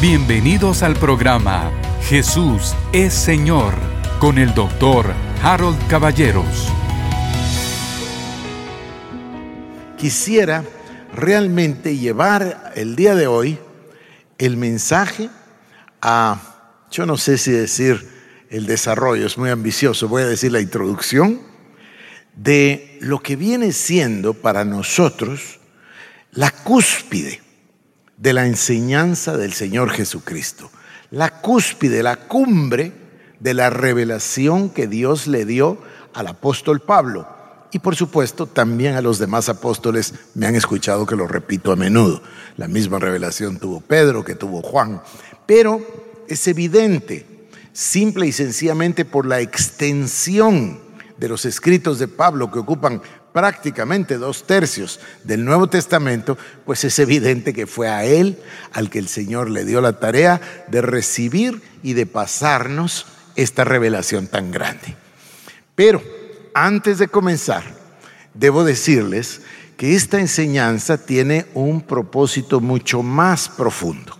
Bienvenidos al programa Jesús es Señor con el doctor Harold Caballeros. Quisiera realmente llevar el día de hoy el mensaje a, yo no sé si decir el desarrollo, es muy ambicioso, voy a decir la introducción de lo que viene siendo para nosotros la cúspide de la enseñanza del Señor Jesucristo. La cúspide, la cumbre de la revelación que Dios le dio al apóstol Pablo. Y por supuesto también a los demás apóstoles me han escuchado que lo repito a menudo. La misma revelación tuvo Pedro, que tuvo Juan. Pero es evidente, simple y sencillamente por la extensión de los escritos de Pablo que ocupan prácticamente dos tercios del Nuevo Testamento, pues es evidente que fue a él al que el Señor le dio la tarea de recibir y de pasarnos esta revelación tan grande. Pero antes de comenzar, debo decirles que esta enseñanza tiene un propósito mucho más profundo.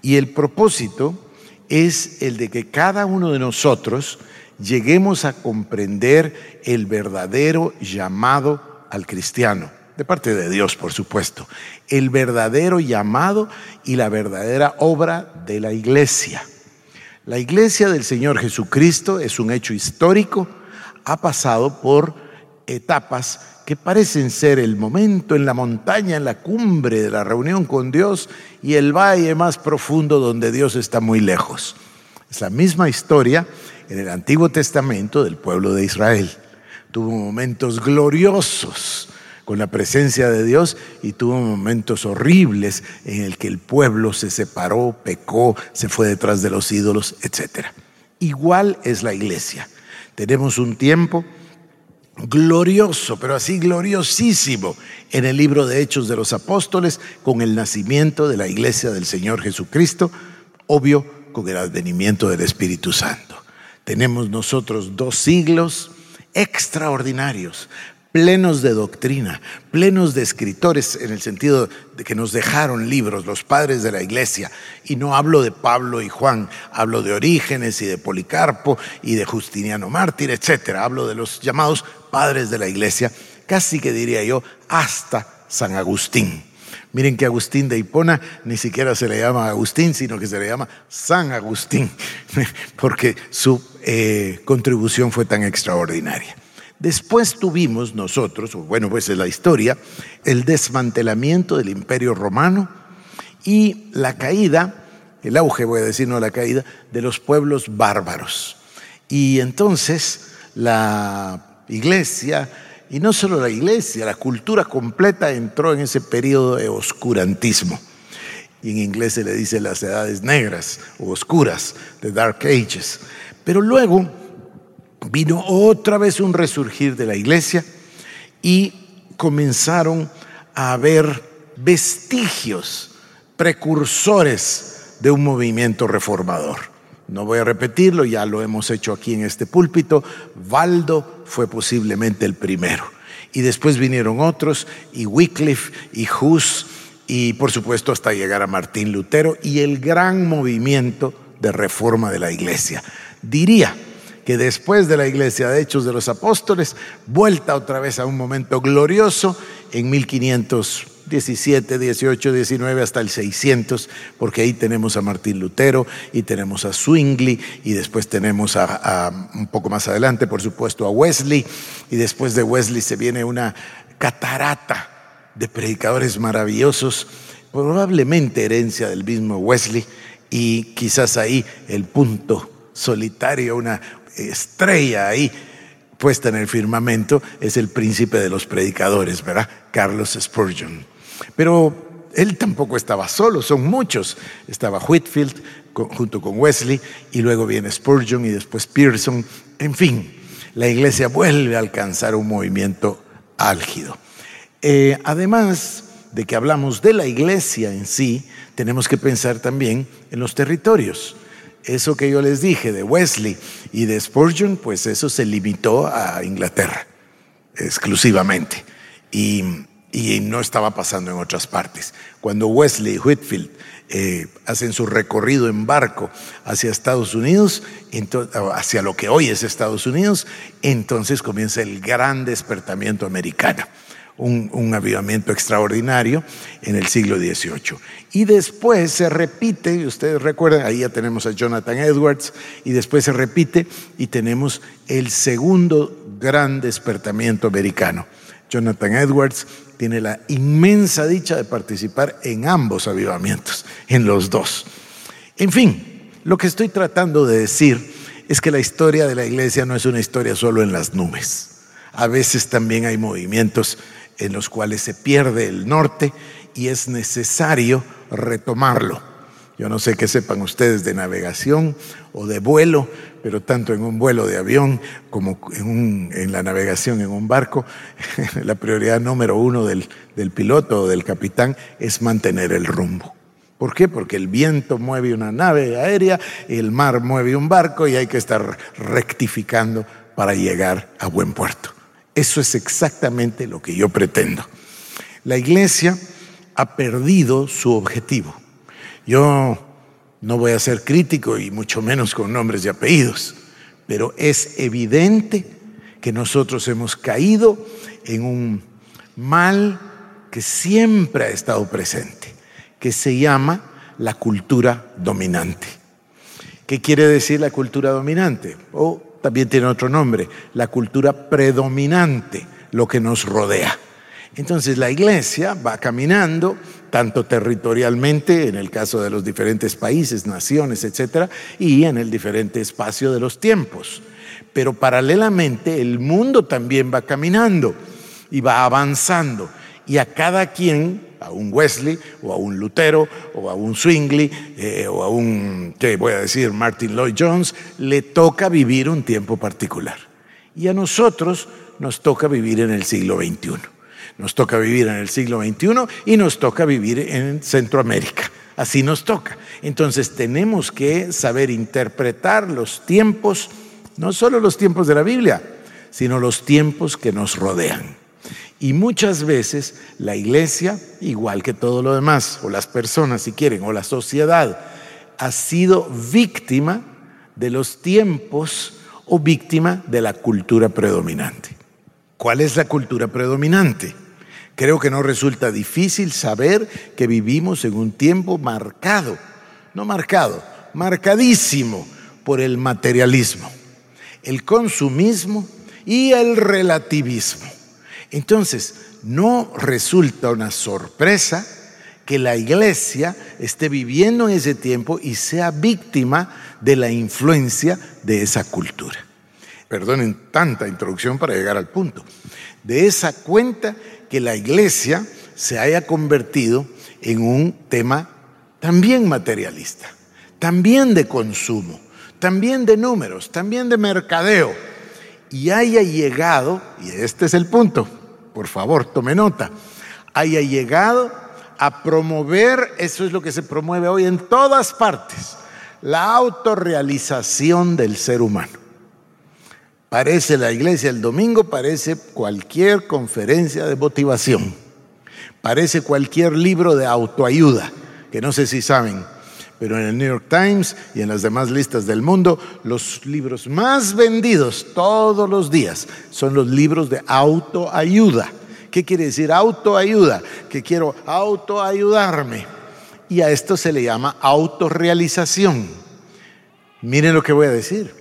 Y el propósito es el de que cada uno de nosotros lleguemos a comprender el verdadero llamado al cristiano, de parte de Dios, por supuesto, el verdadero llamado y la verdadera obra de la iglesia. La iglesia del Señor Jesucristo es un hecho histórico, ha pasado por etapas que parecen ser el momento en la montaña, en la cumbre de la reunión con Dios y el valle más profundo donde Dios está muy lejos. Es la misma historia en el Antiguo Testamento del pueblo de Israel. Tuvo momentos gloriosos con la presencia de Dios y tuvo momentos horribles en el que el pueblo se separó, pecó, se fue detrás de los ídolos, etc. Igual es la iglesia. Tenemos un tiempo glorioso, pero así gloriosísimo, en el libro de Hechos de los Apóstoles, con el nacimiento de la iglesia del Señor Jesucristo, obvio, con el advenimiento del Espíritu Santo. Tenemos nosotros dos siglos extraordinarios, plenos de doctrina, plenos de escritores en el sentido de que nos dejaron libros, los padres de la iglesia. Y no hablo de Pablo y Juan, hablo de Orígenes y de Policarpo y de Justiniano Mártir, etc. Hablo de los llamados padres de la iglesia, casi que diría yo, hasta San Agustín. Miren que Agustín de Hipona ni siquiera se le llama Agustín, sino que se le llama San Agustín, porque su eh, contribución fue tan extraordinaria. Después tuvimos nosotros, bueno, pues es la historia, el desmantelamiento del imperio romano y la caída, el auge, voy a decir, no la caída, de los pueblos bárbaros. Y entonces la iglesia y no solo la iglesia, la cultura completa entró en ese periodo de oscurantismo. Y en inglés se le dice las edades negras o oscuras, the Dark Ages. Pero luego vino otra vez un resurgir de la iglesia y comenzaron a haber vestigios, precursores de un movimiento reformador. No voy a repetirlo, ya lo hemos hecho aquí en este púlpito. Valdo fue posiblemente el primero. Y después vinieron otros, y Wycliffe, y Hus, y por supuesto hasta llegar a Martín Lutero y el gran movimiento de reforma de la iglesia. Diría que después de la iglesia de Hechos de los Apóstoles, vuelta otra vez a un momento glorioso en 1500 17, 18, 19 hasta el 600, porque ahí tenemos a Martín Lutero y tenemos a Zwingli y después tenemos a, un poco más adelante, por supuesto, a Wesley y después de Wesley se viene una catarata de predicadores maravillosos, probablemente herencia del mismo Wesley y quizás ahí el punto solitario, una estrella ahí puesta en el firmamento es el príncipe de los predicadores, ¿verdad? Carlos Spurgeon. Pero él tampoco estaba solo, son muchos. Estaba Whitfield junto con Wesley y luego viene Spurgeon y después Pearson. En fin, la iglesia vuelve a alcanzar un movimiento álgido. Eh, además de que hablamos de la iglesia en sí, tenemos que pensar también en los territorios. Eso que yo les dije de Wesley y de Spurgeon, pues eso se limitó a Inglaterra exclusivamente. Y y no estaba pasando en otras partes. Cuando Wesley y Whitfield eh, hacen su recorrido en barco hacia Estados Unidos, hacia lo que hoy es Estados Unidos, entonces comienza el gran despertamiento americano. Un, avivamiento extraordinario en el siglo XVIII. Y después se repite, y ustedes recuerdan, ahí ya tenemos a Jonathan Edwards, y después se repite y tenemos el segundo gran despertamiento americano. Jonathan Edwards tiene la inmensa dicha de participar en ambos avivamientos, en los dos. En fin, lo que estoy tratando de decir es que la historia de la iglesia no es una historia solo en las nubes. A veces también hay movimientos en los cuales se pierde el norte y es necesario retomarlo. Yo no sé qué sepan ustedes de navegación o de vuelo, pero tanto en un vuelo de avión como en, la navegación en un barco, la prioridad número uno del, del piloto o del capitán es mantener el rumbo. ¿Por qué? Porque el viento mueve una nave aérea, el mar mueve un barco y hay que estar rectificando para llegar a buen puerto. Eso es exactamente lo que yo pretendo. La iglesia ha perdido su objetivo. Yo no voy a ser crítico y mucho menos con nombres y apellidos, pero es evidente que nosotros hemos caído en un mal que siempre ha estado presente, que se llama la cultura dominante. ¿Qué quiere decir la cultura dominante? O también tiene otro nombre, la cultura predominante, lo que nos rodea. Entonces la iglesia va caminando tanto territorialmente, en el caso de los diferentes países, naciones, etcétera, y en el diferente espacio de los tiempos. Pero paralelamente el mundo también va caminando y va avanzando. Y a cada quien, a un Wesley, o a un Lutero, o a un Zwingli, eh, o a un, ¿qué voy a decir? Martin Lloyd Jones, le toca vivir un tiempo particular. Y a nosotros nos toca vivir en el siglo XXI. Nos toca vivir en el siglo XXI y nos toca vivir en Centroamérica. Así nos toca. Entonces tenemos que saber interpretar los tiempos, no solo los tiempos de la Biblia, sino los tiempos que nos rodean. Y muchas veces la iglesia, igual que todo lo demás, o las personas si quieren, o la sociedad, ha sido víctima de los tiempos o víctima de la cultura predominante. ¿Cuál es la cultura predominante? Creo que no resulta difícil saber que vivimos en un tiempo marcado, no marcado, marcadísimo por el materialismo, el consumismo y el relativismo. Entonces, no resulta una sorpresa que la iglesia esté viviendo en ese tiempo y sea víctima de la influencia de esa cultura. Perdonen tanta introducción para llegar al punto. De esa cuenta que la iglesia se haya convertido en un tema también materialista, también de consumo, también de números, también de mercadeo, y haya llegado, y este es el punto, por favor, tome nota, haya llegado a promover, eso es lo que se promueve hoy en todas partes, la autorrealización del ser humano. Parece la iglesia el domingo, parece cualquier conferencia de motivación, parece cualquier libro de autoayuda, que no sé si saben, pero en el New York Times y en las demás listas del mundo, los libros más vendidos todos los días son los libros de autoayuda. ¿Qué quiere decir autoayuda? Que quiero autoayudarme. Y a esto se le llama autorrealización. Miren lo que voy a decir.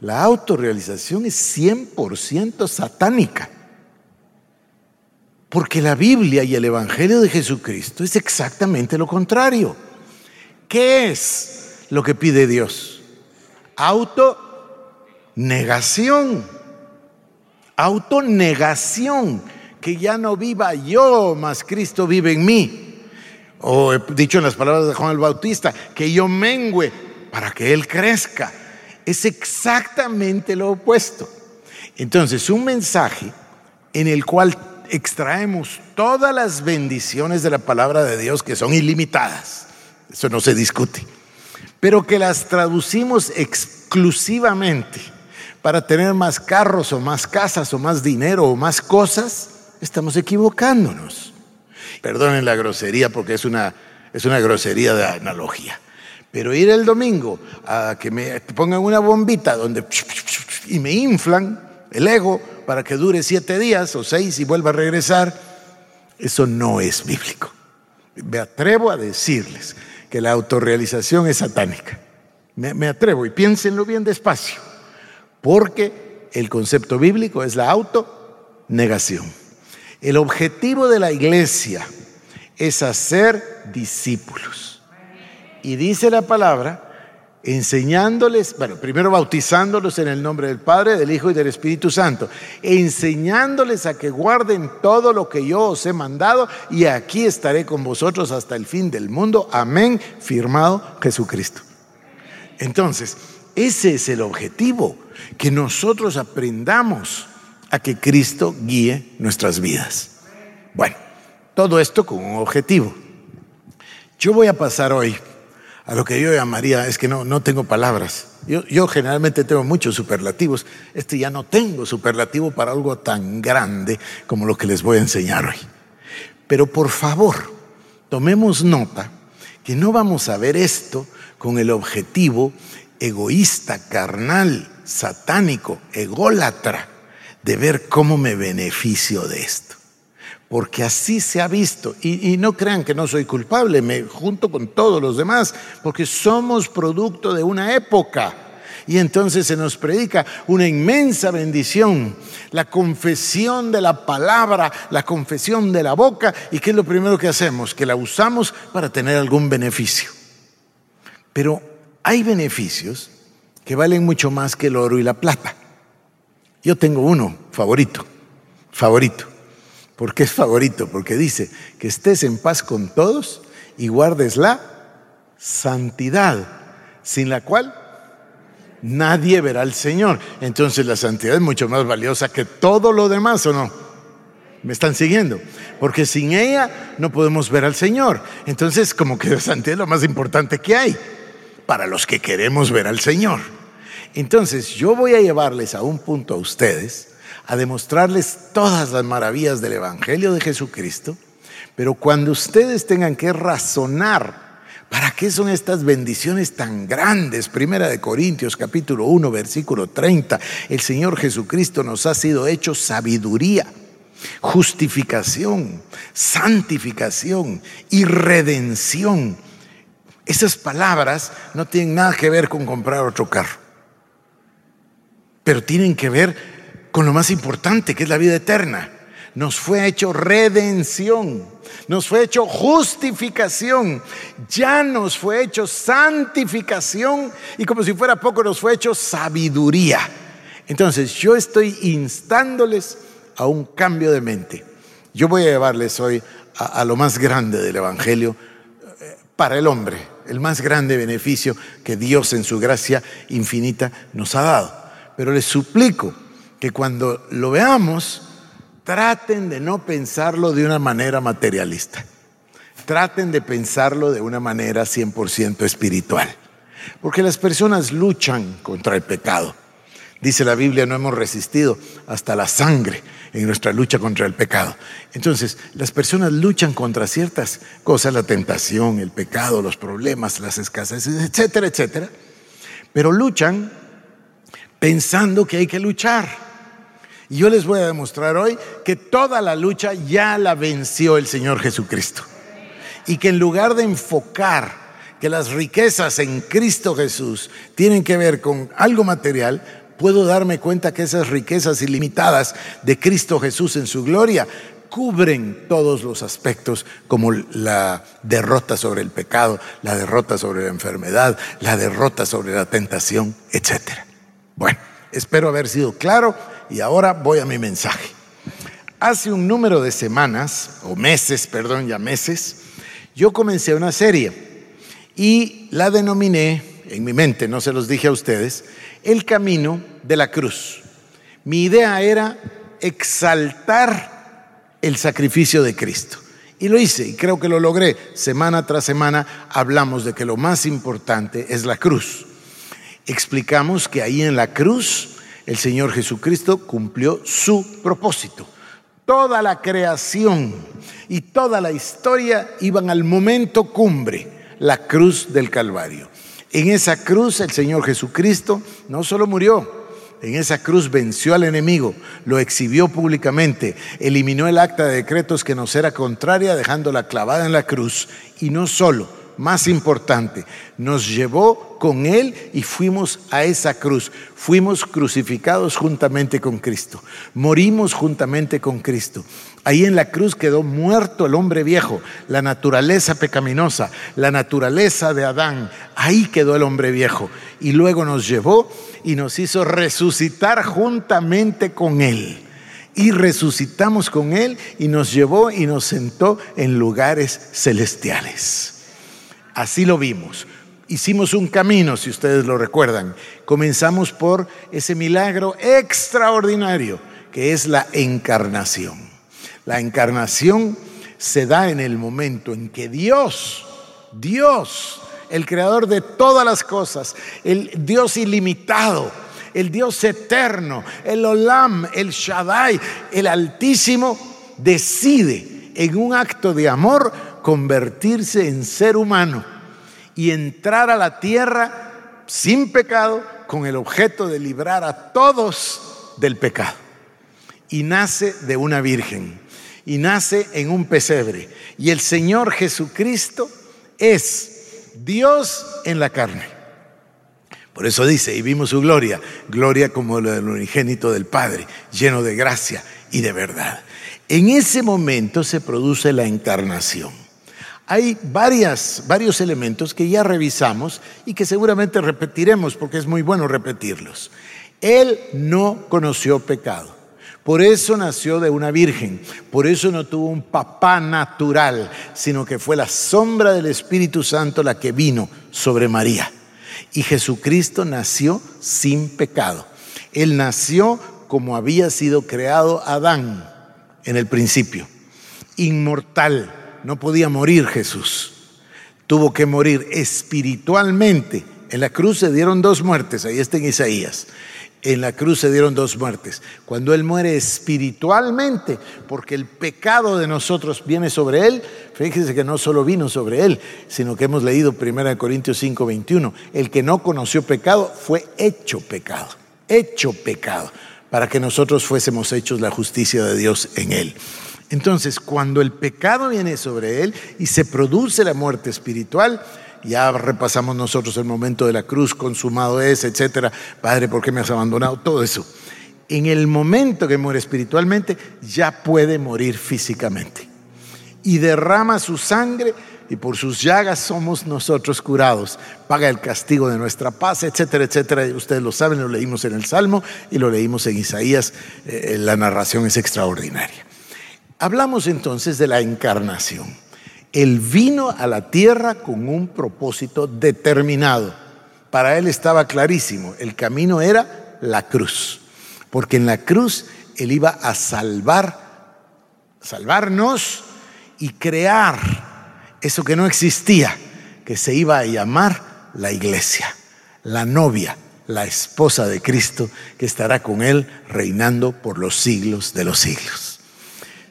La autorrealización es 100% satánica. Porque la Biblia y el Evangelio de Jesucristo es exactamente lo contrario. ¿Qué es lo que pide Dios? Autonegación. Autonegación. Que ya no viva yo, mas Cristo vive en mí. O he dicho en las palabras de Juan el Bautista, que yo mengüe para que Él crezca es exactamente lo opuesto. Entonces, un mensaje en el cual extraemos todas las bendiciones de la palabra de Dios que son ilimitadas, eso no se discute, pero que las traducimos exclusivamente para tener más carros o más casas o más dinero o más cosas, estamos equivocándonos. Perdonen la grosería porque es una, es una grosería de analogía. Pero ir el domingo a que me pongan una bombita donde y me inflan el ego para que dure siete días o seis y vuelva a regresar, eso no es bíblico. Me atrevo a decirles que la autorrealización es satánica. Me, me atrevo y piénsenlo bien despacio, porque el concepto bíblico es la autonegación. El objetivo de la iglesia es hacer discípulos. Y dice la palabra, enseñándoles, bueno, primero bautizándolos en el nombre del Padre, del Hijo y del Espíritu Santo, enseñándoles a que guarden todo lo que yo os he mandado y aquí estaré con vosotros hasta el fin del mundo. Amén, firmado Jesucristo. Entonces, ese es el objetivo, que nosotros aprendamos a que Cristo guíe nuestras vidas. Bueno, todo esto con un objetivo. Yo voy a pasar hoy a lo que yo llamaría, es que no, no tengo palabras. Yo, yo generalmente tengo muchos superlativos. Este ya no tengo superlativo para algo tan grande como lo que les voy a enseñar hoy. Pero por favor, tomemos nota que no vamos a ver esto con el objetivo egoísta, carnal, satánico, ególatra, de ver cómo me beneficio de esto porque así se ha visto. Y, no crean que no soy culpable, me junto con todos los demás, porque somos producto de una época. Y entonces se nos predica una inmensa bendición, la confesión de la palabra, la confesión de la boca. ¿Y qué es lo primero que hacemos? Que la usamos para tener algún beneficio. Pero hay beneficios que valen mucho más que el oro y la plata. Yo tengo uno favorito, favorito. ¿Por qué es favorito? Porque dice que estés en paz con todos y guardes la santidad, sin la cual nadie verá al Señor. Entonces la santidad es mucho más valiosa que todo lo demás, ¿o no? ¿Me están siguiendo? Porque sin ella no podemos ver al Señor. Entonces, como que la santidad es lo más importante que hay para los que queremos ver al Señor. Entonces, yo voy a llevarles a un punto a ustedes a demostrarles todas las maravillas del Evangelio de Jesucristo, pero cuando ustedes tengan que razonar ¿Para qué son estas bendiciones tan grandes? Primera de Corintios capítulo 1 versículo 30. El Señor Jesucristo nos ha sido hecho sabiduría, justificación, santificación y redención. Esas palabras no tienen nada que ver con comprar otro carro, pero tienen que ver con lo más importante, que es la vida eterna. Nos fue hecho redención, nos fue hecho justificación, ya nos fue hecho santificación y como si fuera poco nos fue hecho sabiduría. Entonces yo estoy instándoles a un cambio de mente. Yo voy a llevarles hoy a, lo más grande del Evangelio eh, para el hombre, el más grande beneficio que Dios en su gracia infinita nos ha dado. Pero les suplico que cuando lo veamos, traten de no pensarlo de una manera materialista. Traten de pensarlo de una manera 100% espiritual. Porque las personas luchan contra el pecado. Dice la Biblia, no hemos resistido hasta la sangre en nuestra lucha contra el pecado. Entonces, las personas luchan contra ciertas cosas, la tentación, el pecado, los problemas, las escaseces, etcétera, etcétera. Pero luchan pensando que hay que luchar. Y yo les voy a demostrar hoy que toda la lucha ya la venció el Señor Jesucristo. Y que en lugar de enfocar que las riquezas en Cristo Jesús tienen que ver con algo material, puedo darme cuenta que esas riquezas ilimitadas de Cristo Jesús en su gloria cubren todos los aspectos como la derrota sobre el pecado, la derrota sobre la enfermedad, la derrota sobre la tentación, etc. Bueno, espero haber sido claro y ahora voy a mi mensaje. Hace un número de semanas, o meses, perdón, ya meses, yo comencé una serie y la denominé, en mi mente, no se los dije a ustedes, El Camino de la Cruz. Mi idea era exaltar el sacrificio de Cristo. Y lo hice y creo que lo logré. Semana tras semana hablamos de que lo más importante es la cruz. Explicamos que ahí en la cruz el Señor Jesucristo cumplió su propósito. toda la creación y toda la historia iban al momento cumbre, la cruz del Calvario. En esa cruz el Señor Jesucristo no solo murió, en esa cruz venció al enemigo, lo exhibió públicamente, eliminó el acta de decretos que nos era contraria, dejándola clavada en la cruz. Y no solo, más importante, nos llevó con Él y fuimos a esa cruz. Fuimos crucificados juntamente con Cristo. Morimos juntamente con Cristo. Ahí en la cruz quedó muerto el hombre viejo, la naturaleza pecaminosa, la naturaleza de Adán. Ahí quedó el hombre viejo. Y luego nos llevó y nos hizo resucitar juntamente con Él. Y resucitamos con Él y nos llevó y nos sentó en lugares celestiales. Así lo vimos. Hicimos un camino, si ustedes lo recuerdan. Comenzamos por ese milagro extraordinario que es la encarnación. La encarnación se da en el momento en que Dios, Dios, el creador de todas las cosas, el Dios ilimitado, el Dios eterno, el Olam, el Shaddai, el Altísimo, decide en un acto de amor convertirse en ser humano y entrar a la tierra sin pecado con el objeto de librar a todos del pecado. Y nace de una virgen y nace en un pesebre. Y el Señor Jesucristo es Dios en la carne. Por eso dice, y vimos su gloria, gloria como la del unigénito del Padre, lleno de gracia y de verdad. En ese momento se produce la encarnación. Hay varias, varios elementos que ya revisamos y que seguramente repetiremos porque es muy bueno repetirlos. Él no conoció pecado. Por eso nació de una virgen, por eso no tuvo un papá natural, sino que fue la sombra del Espíritu Santo la que vino sobre María. Y Jesucristo nació sin pecado. Él nació como había sido creado Adán en el principio, inmortal no podía morir Jesús. Tuvo que morir espiritualmente. En la cruz se dieron dos muertes, ahí está en Isaías. En la cruz se dieron dos muertes. Cuando Él muere espiritualmente, porque el pecado de nosotros viene sobre Él, fíjense que no solo vino sobre Él, sino que hemos leído 1 Corintios 5, 21. El que no conoció pecado fue hecho pecado, hecho pecado, para que nosotros fuésemos hechos la justicia de Dios en Él. Entonces, cuando el pecado viene sobre él y se produce la muerte espiritual, ya repasamos nosotros el momento de la cruz, consumado es, etcétera. Padre, ¿por qué me has abandonado? Todo eso. En el momento que muere espiritualmente, ya puede morir físicamente. Y derrama su sangre y por sus llagas somos nosotros curados. Paga el castigo de nuestra paz, etcétera, etcétera. Ustedes lo saben, lo leímos en el Salmo y lo leímos en Isaías. Eh, la narración es extraordinaria. Hablamos entonces de la encarnación. Él vino a la tierra con un propósito determinado. Para él estaba clarísimo, el camino era la cruz, porque en la cruz él iba a salvar, salvarnos y crear eso que no existía, que se iba a llamar la iglesia, la novia, la esposa de Cristo, que estará con él reinando por los siglos de los siglos.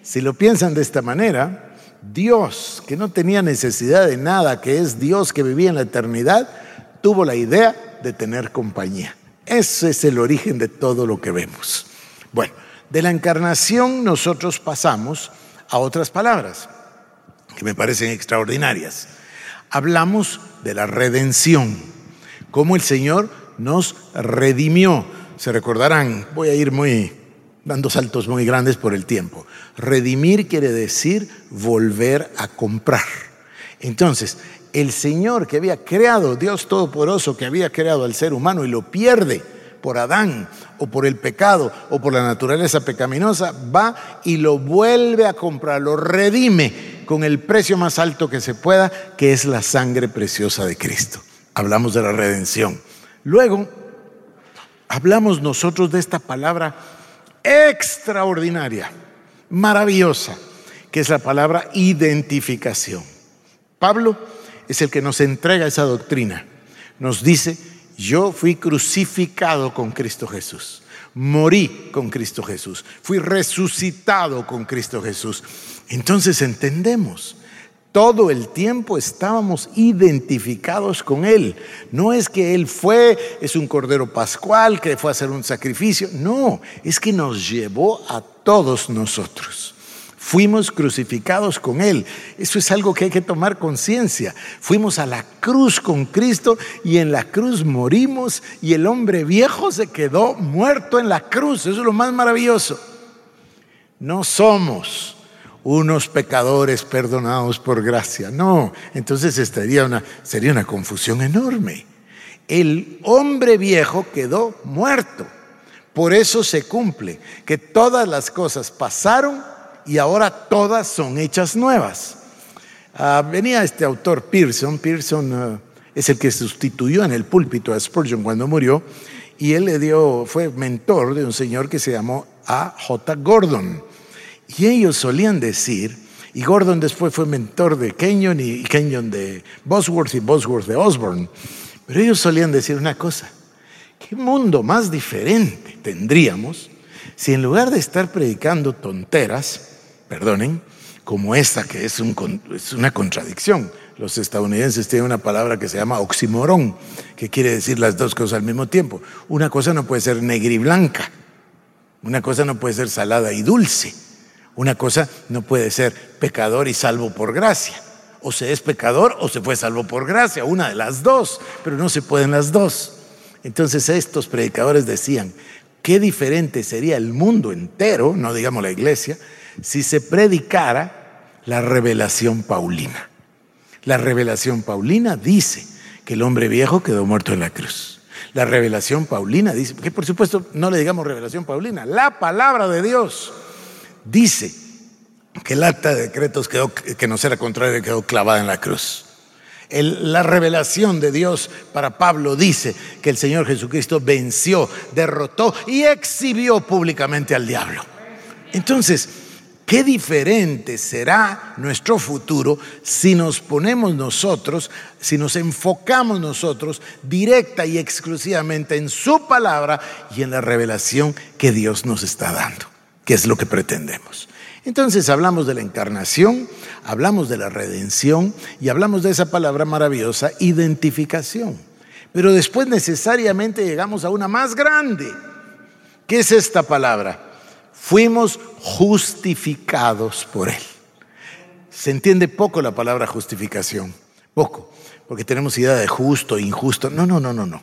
Si lo piensan de esta manera, Dios, que no tenía necesidad de nada, que es Dios que vivía en la eternidad, tuvo la idea de tener compañía. Ese es el origen de todo lo que vemos. Bueno, de la encarnación nosotros pasamos a otras palabras que me parecen extraordinarias. Hablamos de la redención, cómo el Señor nos redimió. Se recordarán, voy a ir muy dando saltos muy grandes por el tiempo. Redimir quiere decir volver a comprar. Entonces, el Señor que había creado, Dios Todopoderoso que había creado al ser humano y lo pierde por Adán o por el pecado o por la naturaleza pecaminosa, va y lo vuelve a comprar, lo redime con el precio más alto que se pueda, que es la sangre preciosa de Cristo. Hablamos de la redención. Luego, hablamos nosotros de esta palabra extraordinaria, maravillosa, que es la palabra identificación. Pablo es el que nos entrega esa doctrina. Nos dice, yo fui crucificado con Cristo Jesús. morí con Cristo Jesús, fui resucitado con Cristo Jesús. Entonces entendemos, todo el tiempo estábamos identificados con Él. No es que Él fue, es un cordero pascual que fue a hacer un sacrificio. No, es que nos llevó a todos nosotros. Fuimos crucificados con Él. Eso es algo que hay que tomar conciencia. Fuimos a la cruz con Cristo y en la cruz morimos y el hombre viejo se quedó muerto en la cruz. Eso es lo más maravilloso. No somos unos pecadores perdonados por gracia. No, entonces estaría una, sería una confusión enorme. El hombre viejo quedó muerto. Por eso se cumple que todas las cosas pasaron y ahora todas son hechas nuevas. Ah, venía este autor Pearson, Pearson ah, es el que sustituyó en el púlpito a Spurgeon cuando murió, y él le dio, fue mentor de un señor que se llamó A. J. Gordon. Y ellos solían decir, y Gordon después fue mentor de Kenyon y Kenyon de Bosworth y Bosworth de Osborne, pero ellos solían decir una cosa, ¿qué mundo más diferente tendríamos si en lugar de estar predicando tonteras, perdonen, como esta que es, es una contradicción. Los estadounidenses tienen una palabra que se llama oximorón, que quiere decir las dos cosas al mismo tiempo. Una cosa no puede ser negra y blanca, una cosa no puede ser salada y dulce, una cosa no puede ser pecador y salvo por gracia. O se es pecador o se fue salvo por gracia, una de las dos, pero no se pueden las dos. Entonces estos predicadores decían, qué diferente sería el mundo entero, no digamos la iglesia, si se predicara la revelación paulina. La revelación paulina dice que el hombre viejo quedó muerto en la cruz. La revelación paulina dice, que por supuesto no le digamos revelación paulina, la palabra de Dios dice que el acta de decretos quedó, que no era contrario quedó clavada en la cruz. la revelación de Dios para Pablo dice que el Señor Jesucristo venció, derrotó y exhibió públicamente al diablo. Entonces, Qué diferente será nuestro futuro si nos ponemos nosotros, si nos enfocamos nosotros directa y exclusivamente en su palabra y en la revelación que Dios nos está dando, que es lo que pretendemos. Entonces hablamos de la encarnación, hablamos de la redención y hablamos de esa palabra maravillosa, identificación. Pero después necesariamente llegamos a una más grande. ¿Qué es esta palabra? fuimos justificados por Él. Se entiende poco la palabra justificación, poco, porque tenemos idea de justo, injusto. No, no, no, no, no.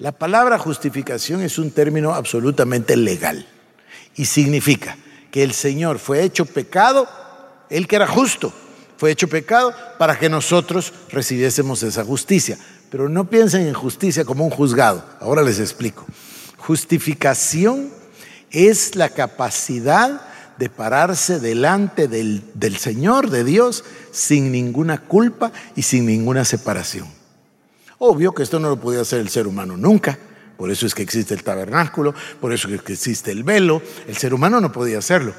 La palabra justificación es un término absolutamente legal y significa que el Señor fue hecho pecado, Él que era justo, fue hecho pecado para que nosotros recibiésemos esa justicia. Pero no piensen en justicia como un juzgado. Ahora les explico. Justificación es la capacidad de pararse delante del, Señor, de Dios, sin ninguna culpa y sin ninguna separación. Obvio que esto no lo podía hacer el ser humano nunca. Por eso es que existe el tabernáculo, por eso es que existe el velo. El ser humano no podía hacerlo.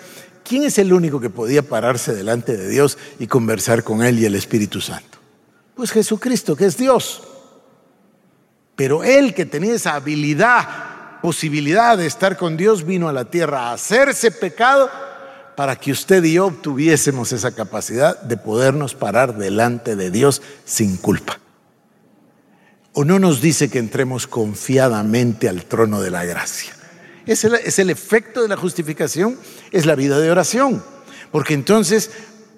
¿Quién es el único que podía pararse delante de Dios y conversar con Él y el Espíritu Santo? Pues Jesucristo, que es Dios. Pero Él que tenía esa habilidad posibilidad de estar con Dios, vino a la tierra a hacerse pecado para que usted y yo obtuviésemos esa capacidad de podernos parar delante de Dios sin culpa. ¿O no nos dice que entremos confiadamente al trono de la gracia? Es el, es el efecto de la justificación, es la vida de oración. Porque entonces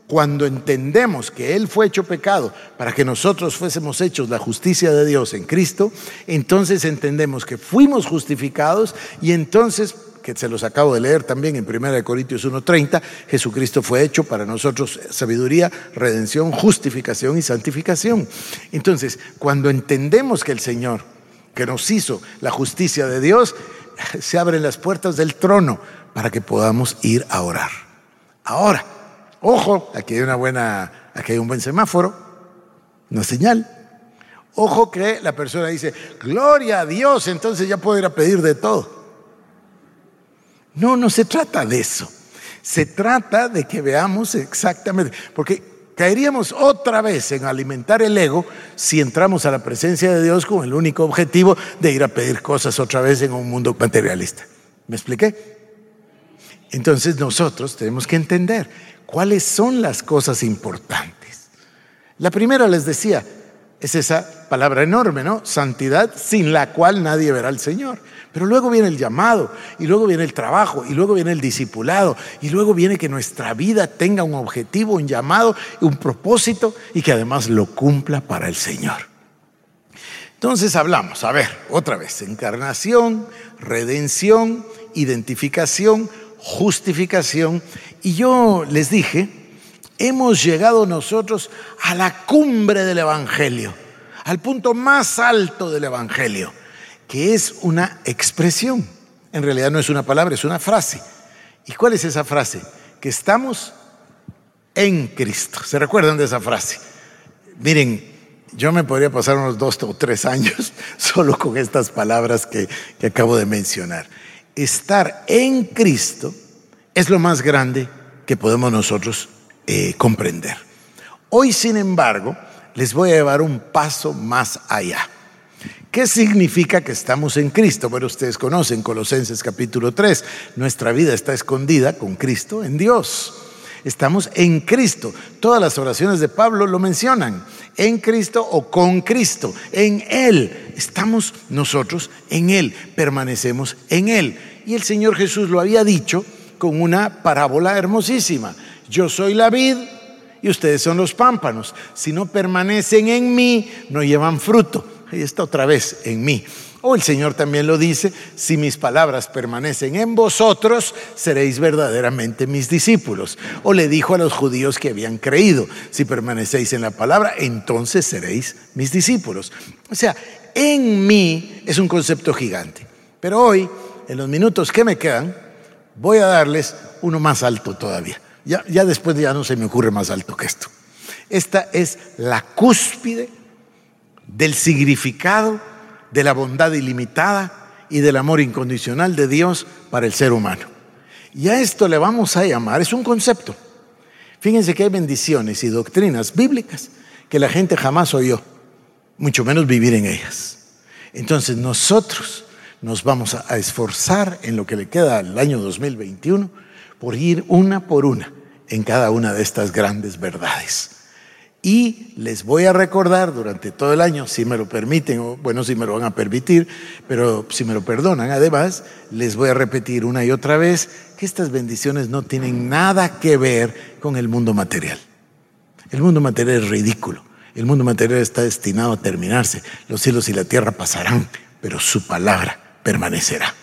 cuando entendemos que Él fue hecho pecado para que nosotros fuésemos hechos la justicia de Dios en Cristo, entonces entendemos que fuimos justificados y entonces, que se los acabo de leer también en 1 Corintios 1.30, Jesucristo fue hecho para nosotros sabiduría, redención, justificación y santificación. Entonces, cuando entendemos que el Señor, que nos hizo la justicia de Dios, se abren las puertas del trono para que podamos ir a orar. Ahora, Ojo, aquí hay una buena, aquí hay un buen semáforo, una señal. Ojo que la persona dice, gloria a Dios, entonces ya puedo ir a pedir de todo. No, no se trata de eso. Se trata de que veamos exactamente, porque caeríamos otra vez en alimentar el ego si entramos a la presencia de Dios con el único objetivo de ir a pedir cosas otra vez en un mundo materialista. ¿Me expliqué? Entonces nosotros tenemos que entender cuáles son las cosas importantes. La primera les decía, es esa palabra enorme, ¿no? Santidad sin la cual nadie verá al Señor. Pero luego viene el llamado, y luego viene el trabajo, y luego viene el discipulado, y luego viene que nuestra vida tenga un objetivo, un llamado, un propósito, y que además lo cumpla para el Señor. Entonces hablamos, a ver, otra vez, encarnación, redención, identificación, justificación. Y yo les dije, hemos llegado nosotros a la cumbre del Evangelio, al punto más alto del Evangelio, que es una expresión. En realidad no es una palabra, es una frase. ¿Y cuál es esa frase? Que estamos en Cristo. ¿Se recuerdan de esa frase? Miren, yo me podría pasar unos dos o tres años solo con estas palabras que, acabo de mencionar. Estar en Cristo es lo más grande que podemos nosotros eh, comprender. Hoy, sin embargo, les voy a llevar un paso más allá. ¿Qué significa que estamos en Cristo? Bueno, ustedes conocen Colosenses capítulo 3, nuestra vida está escondida con Cristo en Dios. Estamos en Cristo. Todas las oraciones de Pablo lo mencionan. En Cristo o con Cristo. En Él. Estamos nosotros en Él. Permanecemos en Él. Y el Señor Jesús lo había dicho con una parábola hermosísima. Yo soy la vid y ustedes son los pámpanos. Si no permanecen en mí, no llevan fruto. Ahí está otra vez, en mí. O el Señor también lo dice, si mis palabras permanecen en vosotros, seréis verdaderamente mis discípulos. O le dijo a los judíos que habían creído, si permanecéis en la palabra, entonces seréis mis discípulos. O sea, en mí es un concepto gigante. Pero hoy, en los minutos que me quedan, voy a darles uno más alto todavía. Ya, después ya no se me ocurre más alto que esto. Esta es la cúspide del significado de la bondad ilimitada y del amor incondicional de Dios para el ser humano. Y a esto le vamos a llamar, es un concepto. Fíjense que hay bendiciones y doctrinas bíblicas que la gente jamás oyó, mucho menos vivir en ellas. Entonces nosotros nos vamos a esforzar en lo que le queda al año 2021 por ir una por una en cada una de estas grandes verdades. Y les voy a recordar durante todo el año, si me lo permiten, o bueno, si me lo van a permitir, pero si me lo perdonan, además, les voy a repetir una y otra vez que estas bendiciones no tienen nada que ver con el mundo material. El mundo material es ridículo. El mundo material está destinado a terminarse. Los cielos y la tierra pasarán, pero su palabra permanecerá.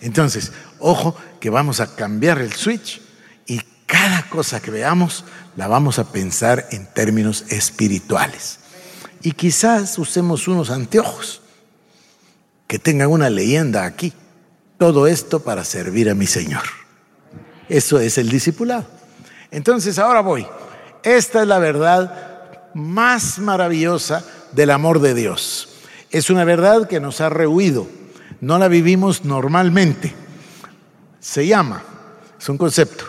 Entonces, ojo que vamos a cambiar el switch y cada cosa que veamos la vamos a pensar en términos espirituales. Y quizás usemos unos anteojos que tengan una leyenda aquí. Todo esto para servir a mi Señor. Eso es el discipulado. Entonces ahora voy. Esta es la verdad más maravillosa del amor de Dios. Es una verdad que nos ha rehuido. No la vivimos normalmente. Se llama, es un concepto,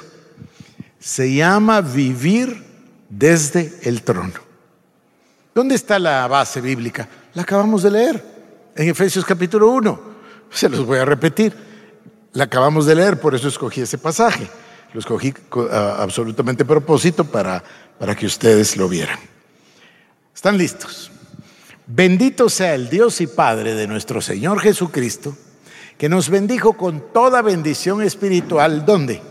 se llama vivir desde el trono. ¿Dónde está la base bíblica? La acabamos de leer en Efesios capítulo 1. Se los voy a repetir. La acabamos de leer, por eso escogí ese pasaje. Lo escogí absolutamente a propósito para, para que ustedes lo vieran. ¿Están listos? Bendito sea el Dios y Padre de nuestro Señor Jesucristo, que nos bendijo con toda bendición espiritual. ¿Dónde?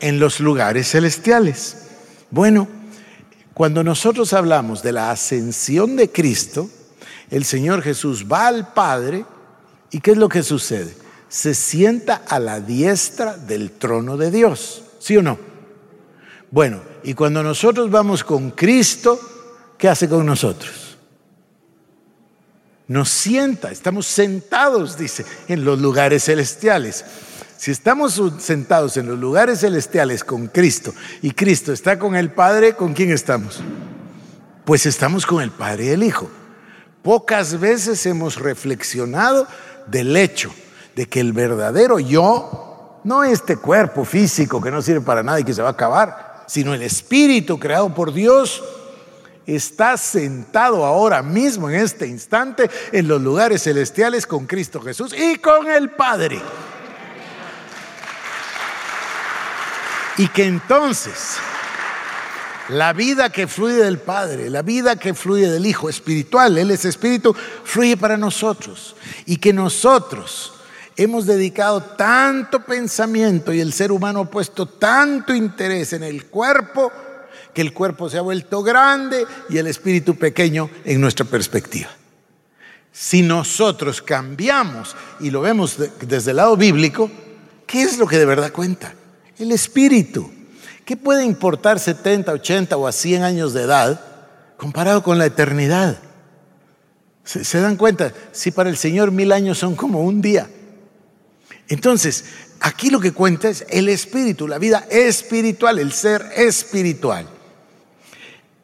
en los lugares celestiales. Bueno, cuando nosotros hablamos de la ascensión de Cristo, el Señor Jesús va al Padre y ¿qué es lo que sucede? Se sienta a la diestra del trono de Dios, ¿sí o no? Bueno, y cuando nosotros vamos con Cristo, ¿qué hace con nosotros? Nos sienta, estamos sentados, dice, en los lugares celestiales. Si estamos sentados en los lugares celestiales con Cristo y Cristo está con el Padre, ¿con quién estamos? Pues estamos con el Padre y el Hijo. Pocas veces hemos reflexionado del hecho de que el verdadero yo, no este cuerpo físico que no sirve para nada y que se va a acabar, sino el espíritu creado por Dios, está sentado ahora mismo en este instante en los lugares celestiales con Cristo Jesús y con el Padre. Y que entonces la vida que fluye del Padre, la vida que fluye del Hijo espiritual, Él es espíritu, fluye para nosotros. Y que nosotros hemos dedicado tanto pensamiento y el ser humano ha puesto tanto interés en el cuerpo que el cuerpo se ha vuelto grande y el espíritu pequeño en nuestra perspectiva. Si nosotros cambiamos y lo vemos desde el lado bíblico, ¿qué es lo que de verdad cuenta? El espíritu. ¿Qué puede importar 70, 80 o a 100 años de edad comparado con la eternidad? ¿Se, ¿Se, dan cuenta? Si para el Señor mil años son como un día. Entonces, aquí lo que cuenta es el espíritu, la vida espiritual, el ser espiritual.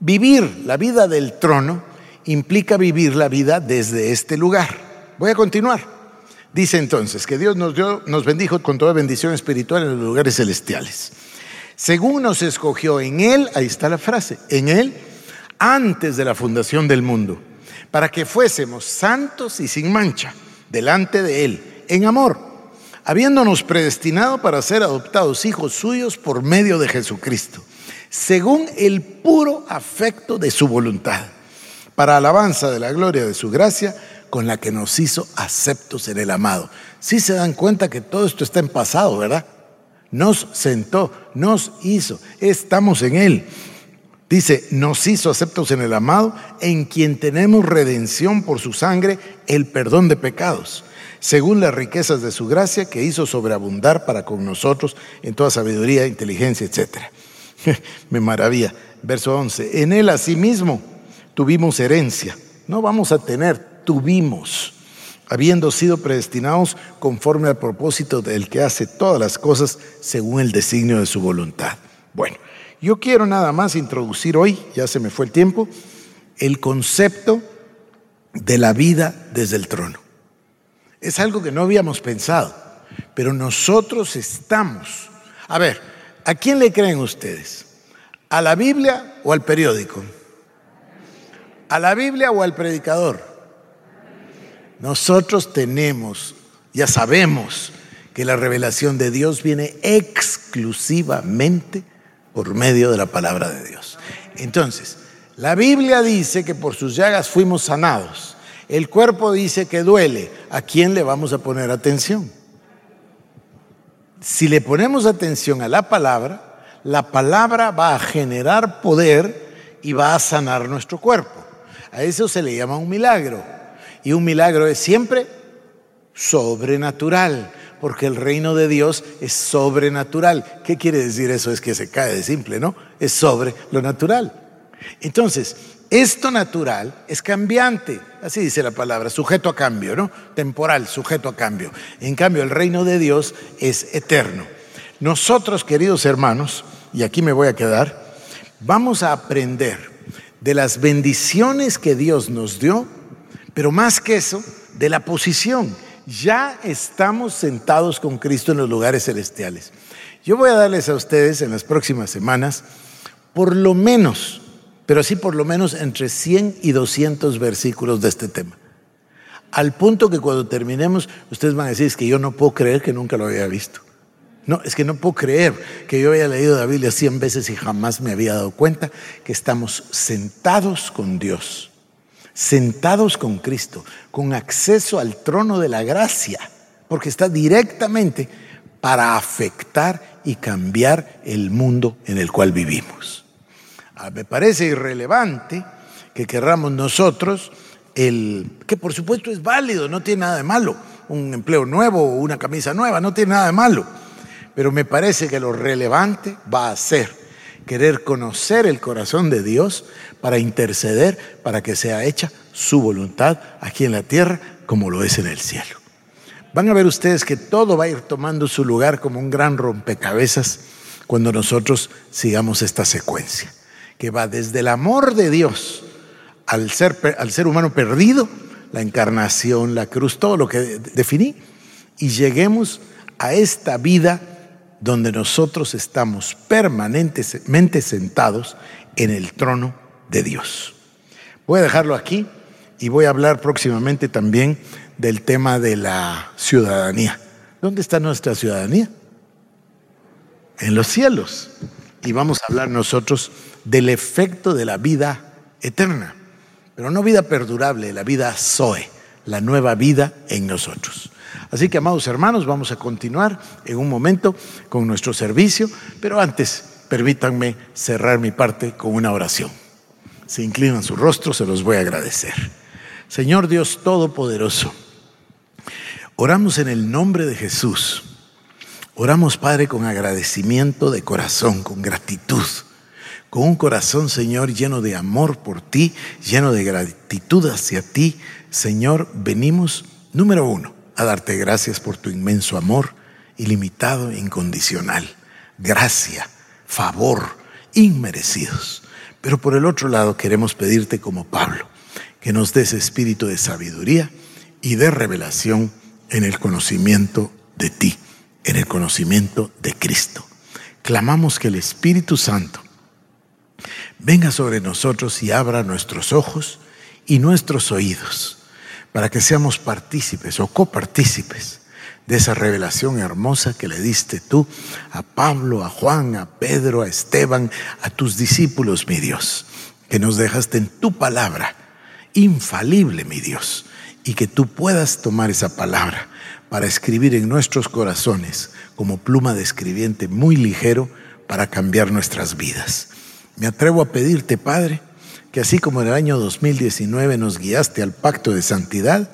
Vivir la vida del trono implica vivir la vida desde este lugar. Voy a continuar. Dice entonces que Dios nos, dio, nos bendijo con toda bendición espiritual en los lugares celestiales según nos escogió en Él, ahí está la frase, en Él, antes de la fundación del mundo, para que fuésemos santos y sin mancha delante de Él, en amor, habiéndonos predestinado para ser adoptados hijos suyos por medio de Jesucristo, según el puro afecto de su voluntad, para alabanza de la gloria de su gracia, con la que nos hizo aceptos en el amado. Si se dan cuenta que todo esto está en pasado, ¿verdad? nos sentó, nos hizo, estamos en Él. Dice, nos hizo aceptos en el amado, en quien tenemos redención por su sangre, el perdón de pecados, según las riquezas de su gracia que hizo sobreabundar para con nosotros en toda sabiduría, inteligencia, etc. Me maravilla. Verso 11, en él asimismo tuvimos herencia. No vamos a tener, tuvimos habiendo sido predestinados conforme al propósito del que hace todas las cosas según el designio de su voluntad. Bueno, yo quiero nada más introducir hoy, ya se me fue el tiempo, el concepto de la vida desde el trono. Es algo que no habíamos pensado, pero nosotros estamos. A ver, ¿a quién le creen ustedes? ¿A la Biblia o al periódico? ¿A la Biblia o al predicador? Nosotros tenemos, ya sabemos, que la revelación de Dios viene exclusivamente por medio de la palabra de Dios. Entonces, la Biblia dice que por sus llagas fuimos sanados. El cuerpo dice que duele. ¿A quién le vamos a poner atención? Si le ponemos atención a la palabra, la palabra va a generar poder y va a sanar nuestro cuerpo. A eso se le llama un milagro. Y un milagro es siempre sobrenatural, porque el reino de Dios es sobrenatural. ¿Qué quiere decir eso? Es que se cae de simple, ¿no? Es sobre lo natural. Entonces, esto natural es cambiante, así dice la palabra, sujeto a cambio, ¿no? Temporal, sujeto a cambio. En cambio, el reino de Dios es eterno. Nosotros, queridos hermanos, y aquí me voy a quedar, vamos a aprender de las bendiciones que Dios nos dio pero más que eso, de la posición. Ya estamos sentados con Cristo en los lugares celestiales. Yo voy a darles a ustedes en las próximas semanas por lo menos, pero sí por lo menos entre 100 y 200 versículos de este tema. Al punto que cuando terminemos, ustedes van a decir, es que yo no puedo creer que nunca lo había visto. No, es que no puedo creer que yo haya leído la Biblia 100 veces y jamás me había dado cuenta que estamos sentados con Dios sentados con Cristo, con acceso al trono de la gracia, porque está directamente para afectar y cambiar el mundo en el cual vivimos. Ah, me parece irrelevante que querramos nosotros el que por supuesto es válido, no tiene nada de malo, un empleo nuevo o una camisa nueva, no tiene nada de malo, pero me parece que lo relevante va a ser querer conocer el corazón de Dios para interceder para que sea hecha su voluntad aquí en la tierra como lo es en el cielo. Van a ver ustedes que todo va a ir tomando su lugar como un gran rompecabezas cuando nosotros sigamos esta secuencia, que va desde el amor de Dios al ser, al ser humano perdido, la encarnación, la cruz, todo lo que definí, y lleguemos a esta vida donde nosotros estamos permanentemente sentados en el trono de Dios. Voy a dejarlo aquí y voy a hablar próximamente también del tema de la ciudadanía. ¿Dónde está nuestra ciudadanía? en los cielos. Y vamos a hablar nosotros del efecto de la vida eterna, pero no vida perdurable, la vida Zoe, la nueva vida en nosotros. Así que, amados hermanos, vamos a continuar en un momento con nuestro servicio, pero antes permítanme cerrar mi parte con una oración. Se inclinan su rostro, se los voy a agradecer. Señor Dios Todopoderoso, oramos en el nombre de Jesús. Oramos, Padre, con agradecimiento de corazón, con gratitud, con un corazón, Señor, lleno de amor por ti, lleno de gratitud hacia ti. Señor, venimos, número uno, a darte gracias por tu inmenso amor, ilimitado e incondicional. Gracia, favor, inmerecidos. Pero por el otro lado queremos pedirte como Pablo, que nos des espíritu de sabiduría y de revelación en el conocimiento de ti, en el conocimiento de Cristo. Clamamos que el Espíritu Santo venga sobre nosotros y abra nuestros ojos y nuestros oídos para que seamos partícipes o copartícipes de esa revelación hermosa que le diste tú a Pablo, a Juan, a Pedro, a Esteban, a tus discípulos, mi Dios, que nos dejaste en tu palabra, infalible, mi Dios, y que tú puedas tomar esa palabra para escribir en nuestros corazones como pluma de escribiente muy ligero para cambiar nuestras vidas. Me atrevo a pedirte, Padre, que así como en el año 2019 nos guiaste al pacto de santidad,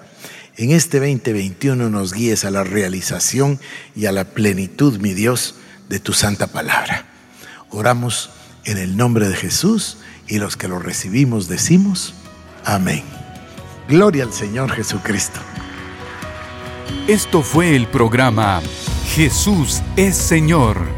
en este 2021 nos guíes a la realización y a la plenitud, mi Dios, de tu santa palabra. Oramos en el nombre de Jesús y los que lo recibimos decimos, amén. Gloria al Señor Jesucristo. Esto fue el programa Jesús es Señor